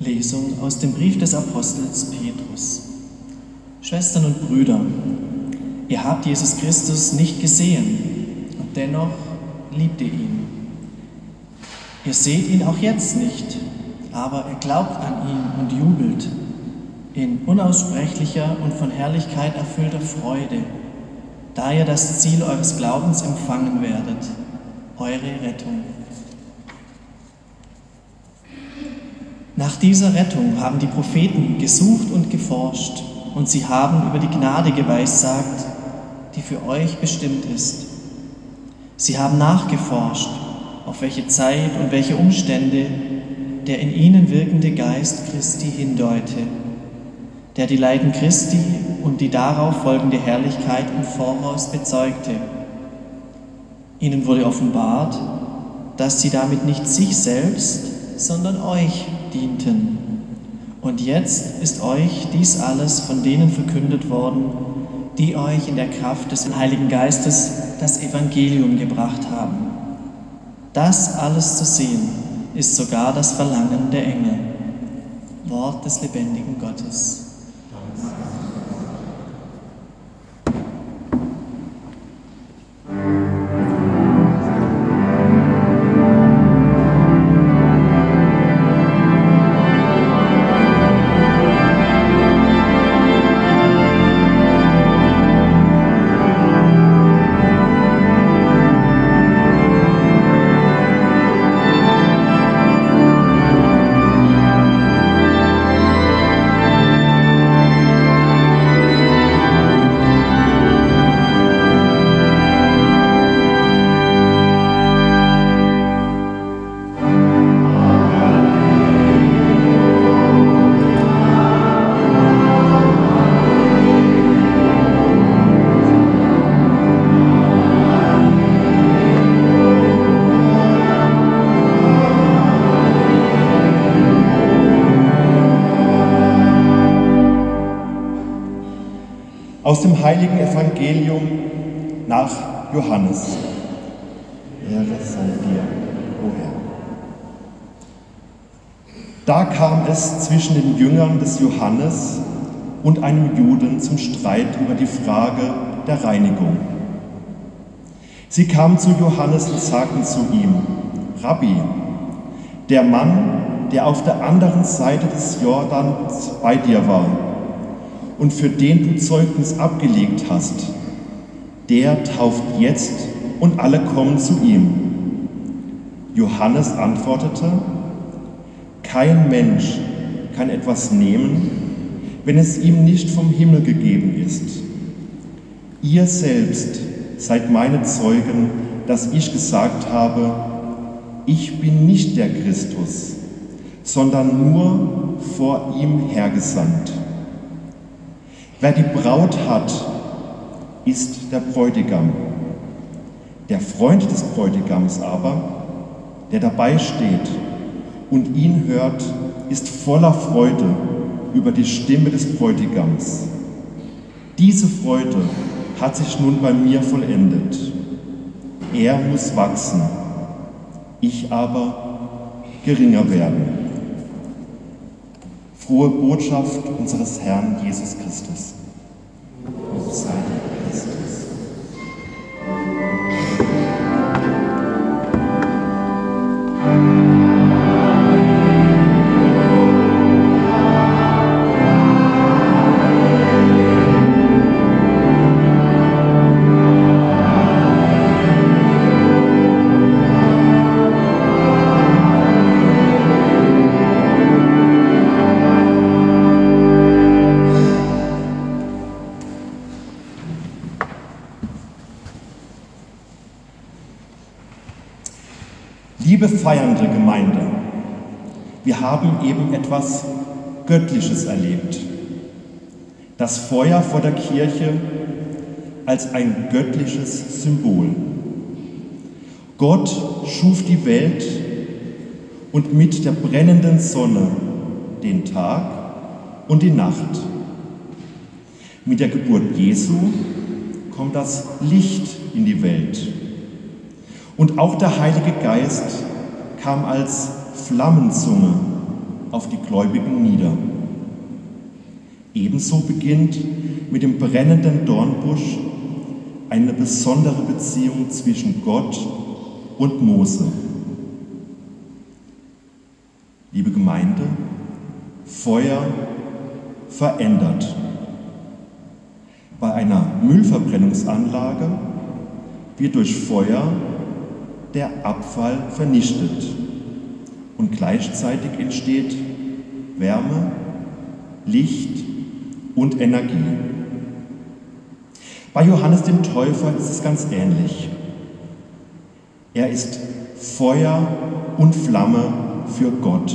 Lesung aus dem Brief des Apostels Petrus. Schwestern und Brüder, ihr habt Jesus Christus nicht gesehen und dennoch liebt ihr ihn. Ihr seht ihn auch jetzt nicht, aber ihr glaubt an ihn und jubelt in unaussprechlicher und von Herrlichkeit erfüllter Freude, da ihr das Ziel eures Glaubens empfangen werdet, eure Rettung. Nach dieser Rettung haben die Propheten gesucht und geforscht und sie haben über die Gnade geweissagt, die für euch bestimmt ist. Sie haben nachgeforscht, auf welche Zeit und welche Umstände der in ihnen wirkende Geist Christi hindeute, der die Leiden Christi und die darauf folgende Herrlichkeit im Voraus bezeugte. Ihnen wurde offenbart, dass sie damit nicht sich selbst, sondern euch dienten. Und jetzt ist euch dies alles von denen verkündet worden, die euch in der Kraft des Heiligen Geistes das Evangelium gebracht haben. Das alles zu sehen, ist sogar das Verlangen der Engel. Wort des lebendigen Gottes. Aus dem heiligen Evangelium nach Johannes. Ehre sei dir, o Herr. Da kam es zwischen den Jüngern des Johannes und einem Juden zum Streit über die Frage der Reinigung. Sie kamen zu Johannes und sagten zu ihm, Rabbi, der Mann, der auf der anderen Seite des Jordans bei dir war, und für den du Zeugnis abgelegt hast, der tauft jetzt und alle kommen zu ihm. Johannes antwortete, kein Mensch kann etwas nehmen, wenn es ihm nicht vom Himmel gegeben ist. Ihr selbst seid meine Zeugen, dass ich gesagt habe, ich bin nicht der Christus, sondern nur vor ihm hergesandt. Wer die Braut hat, ist der Bräutigam. Der Freund des Bräutigams aber, der dabei steht und ihn hört, ist voller Freude über die Stimme des Bräutigams. Diese Freude hat sich nun bei mir vollendet. Er muss wachsen, ich aber geringer werden frohe Botschaft unseres Herrn Jesus Christus. Lob sei Christus. Haben eben etwas Göttliches erlebt. Das Feuer vor der Kirche als ein göttliches Symbol. Gott schuf die Welt und mit der brennenden Sonne den Tag und die Nacht. Mit der Geburt Jesu kommt das Licht in die Welt. Und auch der Heilige Geist kam als Flammenzunge auf die Gläubigen nieder. Ebenso beginnt mit dem brennenden Dornbusch eine besondere Beziehung zwischen Gott und Mose. Liebe Gemeinde, Feuer verändert. Bei einer Müllverbrennungsanlage wird durch Feuer der Abfall vernichtet und gleichzeitig entsteht Wärme, Licht und Energie. Bei Johannes dem Täufer ist es ganz ähnlich. Er ist Feuer und Flamme für Gott.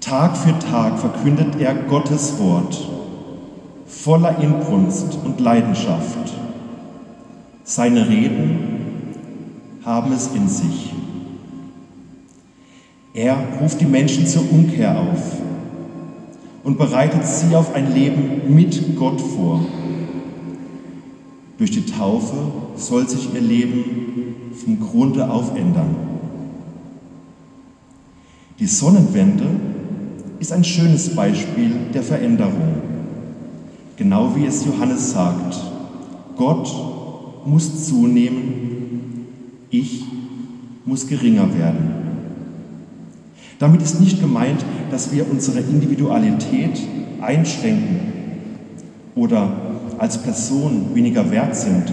Tag für Tag verkündet er Gottes Wort voller Inbrunst und Leidenschaft. Seine Reden haben es in sich. Er ruft die Menschen zur Umkehr auf und bereitet sie auf ein Leben mit Gott vor. Durch die Taufe soll sich ihr Leben vom Grunde auf ändern. Die Sonnenwende ist ein schönes Beispiel der Veränderung. Genau wie es Johannes sagt, Gott muss zunehmen, ich muss geringer werden. Damit ist nicht gemeint, dass wir unsere Individualität einschränken oder als Person weniger wert sind.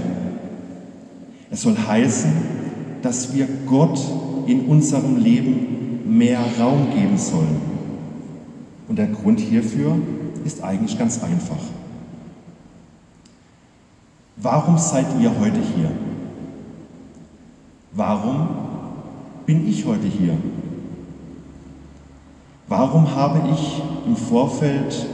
Es soll heißen, dass wir Gott in unserem Leben mehr Raum geben sollen. Und der Grund hierfür ist eigentlich ganz einfach. Warum seid ihr heute hier? Warum bin ich heute hier? Warum habe ich im Vorfeld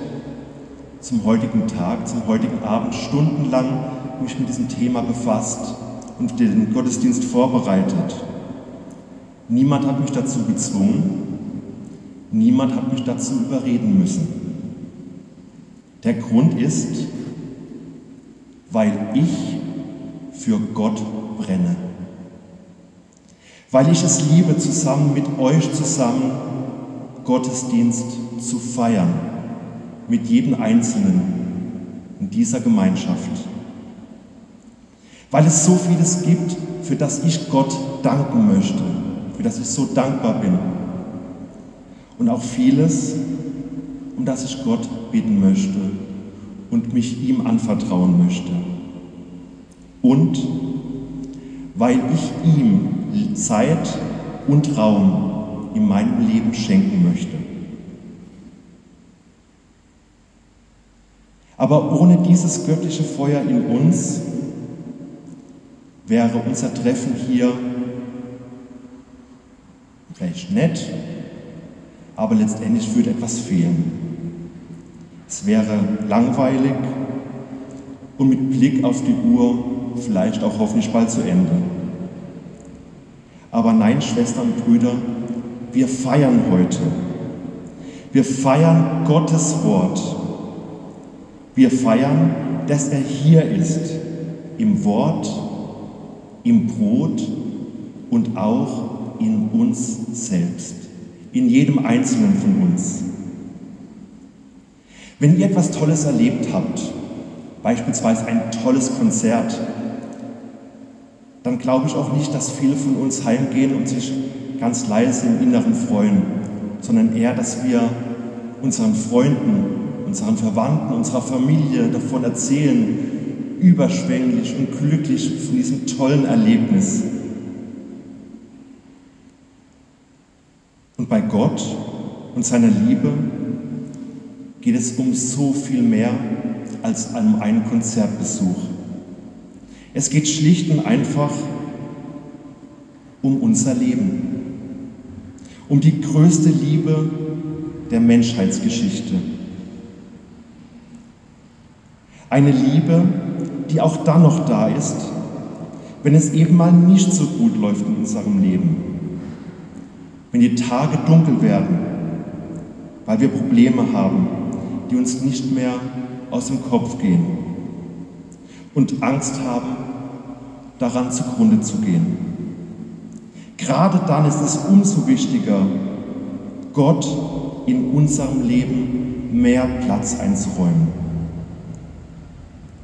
zum heutigen Tag, zum heutigen Abend stundenlang mich mit diesem Thema befasst und den Gottesdienst vorbereitet? Niemand hat mich dazu gezwungen, niemand hat mich dazu überreden müssen. Der Grund ist, weil ich für Gott brenne. Weil ich es liebe, zusammen mit euch zusammen Gottesdienst zu feiern, mit jedem Einzelnen in dieser Gemeinschaft. Weil es so vieles gibt, für das ich Gott danken möchte, für das ich so dankbar bin. Und auch vieles, um das ich Gott bitten möchte und mich ihm anvertrauen möchte. Und weil ich ihm Zeit und Raum in meinem Leben schenken möchte. Aber ohne dieses göttliche Feuer in uns wäre unser Treffen hier vielleicht nett, aber letztendlich würde etwas fehlen. Es wäre langweilig und mit Blick auf die Uhr vielleicht auch hoffentlich bald zu Ende. Aber nein, Schwestern und Brüder, wir feiern heute. Wir feiern Gottes Wort. Wir feiern, dass er hier ist, im Wort, im Brot und auch in uns selbst, in jedem Einzelnen von uns. Wenn ihr etwas Tolles erlebt habt, beispielsweise ein tolles Konzert, dann glaube ich auch nicht, dass viele von uns heimgehen und sich ganz leise im Inneren freuen, sondern eher, dass wir unseren Freunden, unseren Verwandten, unserer Familie davon erzählen, überschwänglich und glücklich von diesem tollen Erlebnis. Und bei Gott und seiner Liebe geht es um so viel mehr als um einen Konzertbesuch. Es geht schlicht und einfach um unser Leben, um die größte Liebe der Menschheitsgeschichte. Eine Liebe, die auch dann noch da ist, wenn es eben mal nicht so gut läuft in unserem Leben, wenn die Tage dunkel werden, weil wir Probleme haben, die uns nicht mehr aus dem Kopf gehen und Angst haben, daran zugrunde zu gehen. Gerade dann ist es umso wichtiger, Gott in unserem Leben mehr Platz einzuräumen.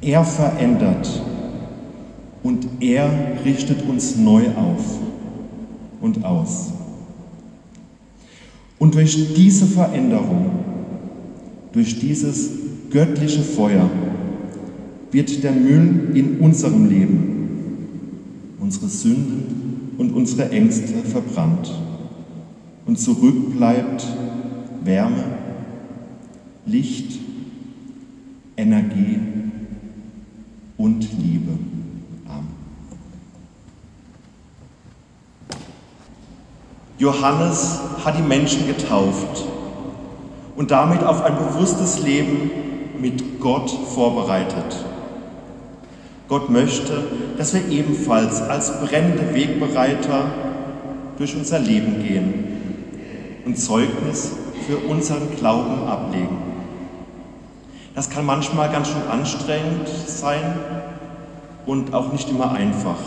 Er verändert und er richtet uns neu auf und aus. Und durch diese Veränderung, durch dieses göttliche Feuer, wird der Müll in unserem Leben, unsere Sünden und unsere Ängste verbrannt. Und zurück bleibt Wärme, Licht, Energie und Liebe. Amen. Johannes hat die Menschen getauft und damit auf ein bewusstes Leben mit Gott vorbereitet. Gott möchte, dass wir ebenfalls als brennende Wegbereiter durch unser Leben gehen und Zeugnis für unseren Glauben ablegen. Das kann manchmal ganz schön anstrengend sein und auch nicht immer einfach.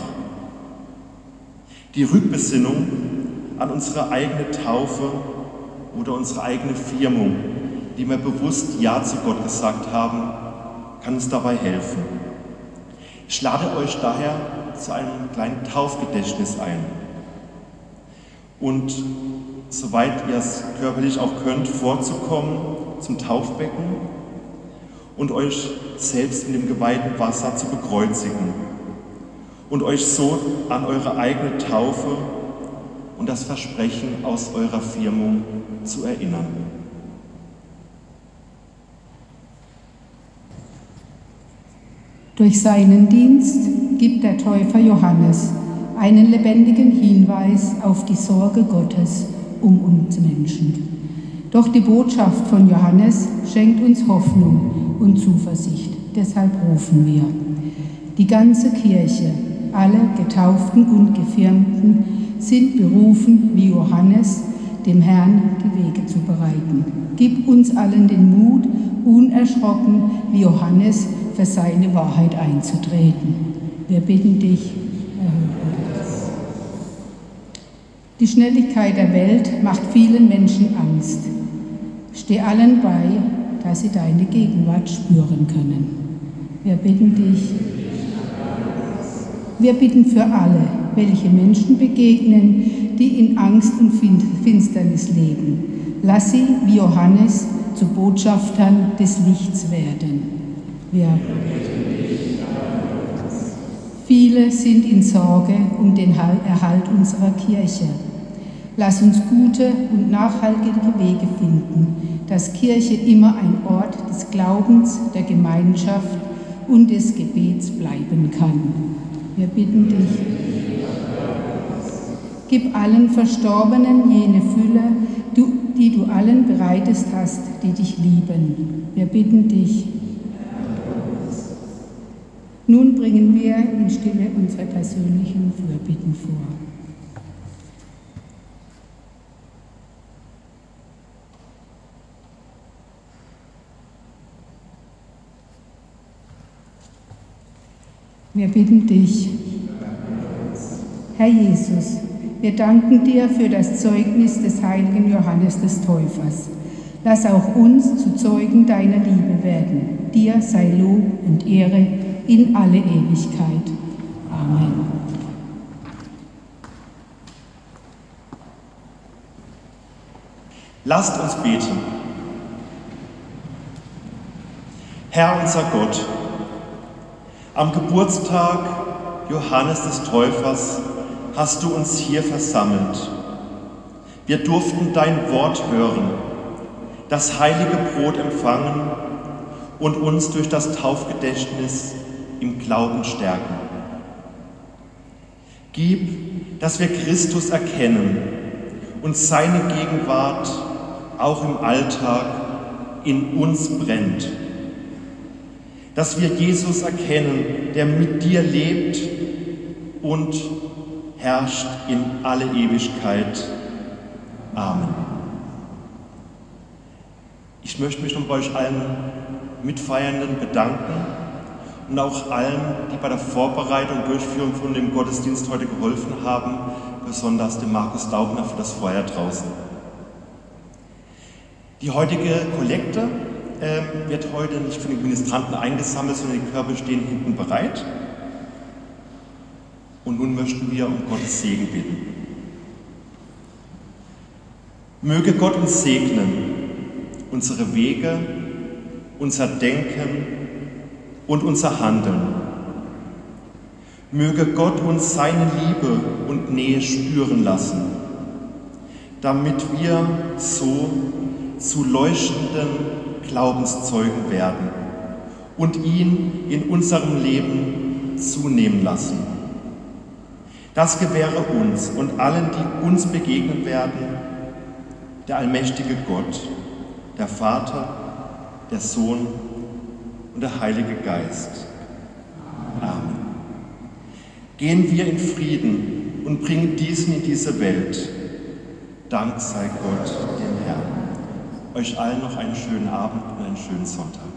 Die Rückbesinnung an unsere eigene Taufe oder unsere eigene Firmung, die wir bewusst Ja zu Gott gesagt haben, kann uns dabei helfen. Ich lade euch daher zu einem kleinen Taufgedächtnis ein. Und soweit ihr es körperlich auch könnt, vorzukommen zum Taufbecken und euch selbst in dem geweihten Wasser zu bekreuzigen und euch so an eure eigene Taufe und das Versprechen aus eurer Firmung zu erinnern. Durch seinen Dienst gibt der Täufer Johannes einen lebendigen Hinweis auf die Sorge Gottes um uns Menschen. Doch die Botschaft von Johannes schenkt uns Hoffnung und Zuversicht. Deshalb rufen wir. Die ganze Kirche, alle Getauften und Gefirmten sind berufen, wie Johannes, dem Herrn die Wege zu bereiten. Gib uns allen den Mut, unerschrocken wie Johannes für seine Wahrheit einzutreten. Wir bitten dich, Die Schnelligkeit der Welt macht vielen Menschen Angst. Steh allen bei, dass sie deine Gegenwart spüren können. Wir bitten dich. Wir bitten für alle, welche Menschen begegnen, die in Angst und Finsternis leben. Lass sie wie Johannes zu Botschaftern des Lichts werden. Wir Viele sind in Sorge um den Erhalt unserer Kirche. Lass uns gute und nachhaltige Wege finden, dass Kirche immer ein Ort des Glaubens, der Gemeinschaft und des Gebets bleiben kann. Wir bitten dich. Gib allen Verstorbenen jene Fülle, die du allen bereitest hast, die dich lieben. Wir bitten dich. Nun bringen wir in Stille unsere persönlichen Fürbitten vor. Wir bitten dich, Herr Jesus, wir danken dir für das Zeugnis des heiligen Johannes des Täufers. Lass auch uns zu Zeugen deiner Liebe werden. Dir sei Lob und Ehre in alle Ewigkeit. Amen. Lasst uns beten. Herr unser Gott, am Geburtstag Johannes des Täufers hast du uns hier versammelt. Wir durften dein Wort hören, das heilige Brot empfangen und uns durch das Taufgedächtnis im Glauben stärken. Gib, dass wir Christus erkennen und seine Gegenwart auch im Alltag in uns brennt. Dass wir Jesus erkennen, der mit dir lebt und herrscht in alle Ewigkeit. Amen. Ich möchte mich noch bei euch allen Mitfeiernden bedanken und auch allen, die bei der Vorbereitung und Durchführung von dem Gottesdienst heute geholfen haben, besonders dem Markus Daubner für das Feuer draußen. Die heutige Kollekte äh, wird heute nicht von den Ministranten eingesammelt, sondern die Körbe stehen hinten bereit. Und nun möchten wir um Gottes Segen bitten. Möge Gott uns segnen, unsere Wege, unser Denken und unser Handeln. Möge Gott uns seine Liebe und Nähe spüren lassen, damit wir so zu leuchtenden Glaubenszeugen werden und ihn in unserem Leben zunehmen lassen. Das gewähre uns und allen, die uns begegnen werden, der allmächtige Gott, der Vater, der Sohn und der Heilige Geist. Amen. Gehen wir in Frieden und bringen diesen in diese Welt. Dank sei Gott, dem Herrn. Euch allen noch einen schönen Abend und einen schönen Sonntag.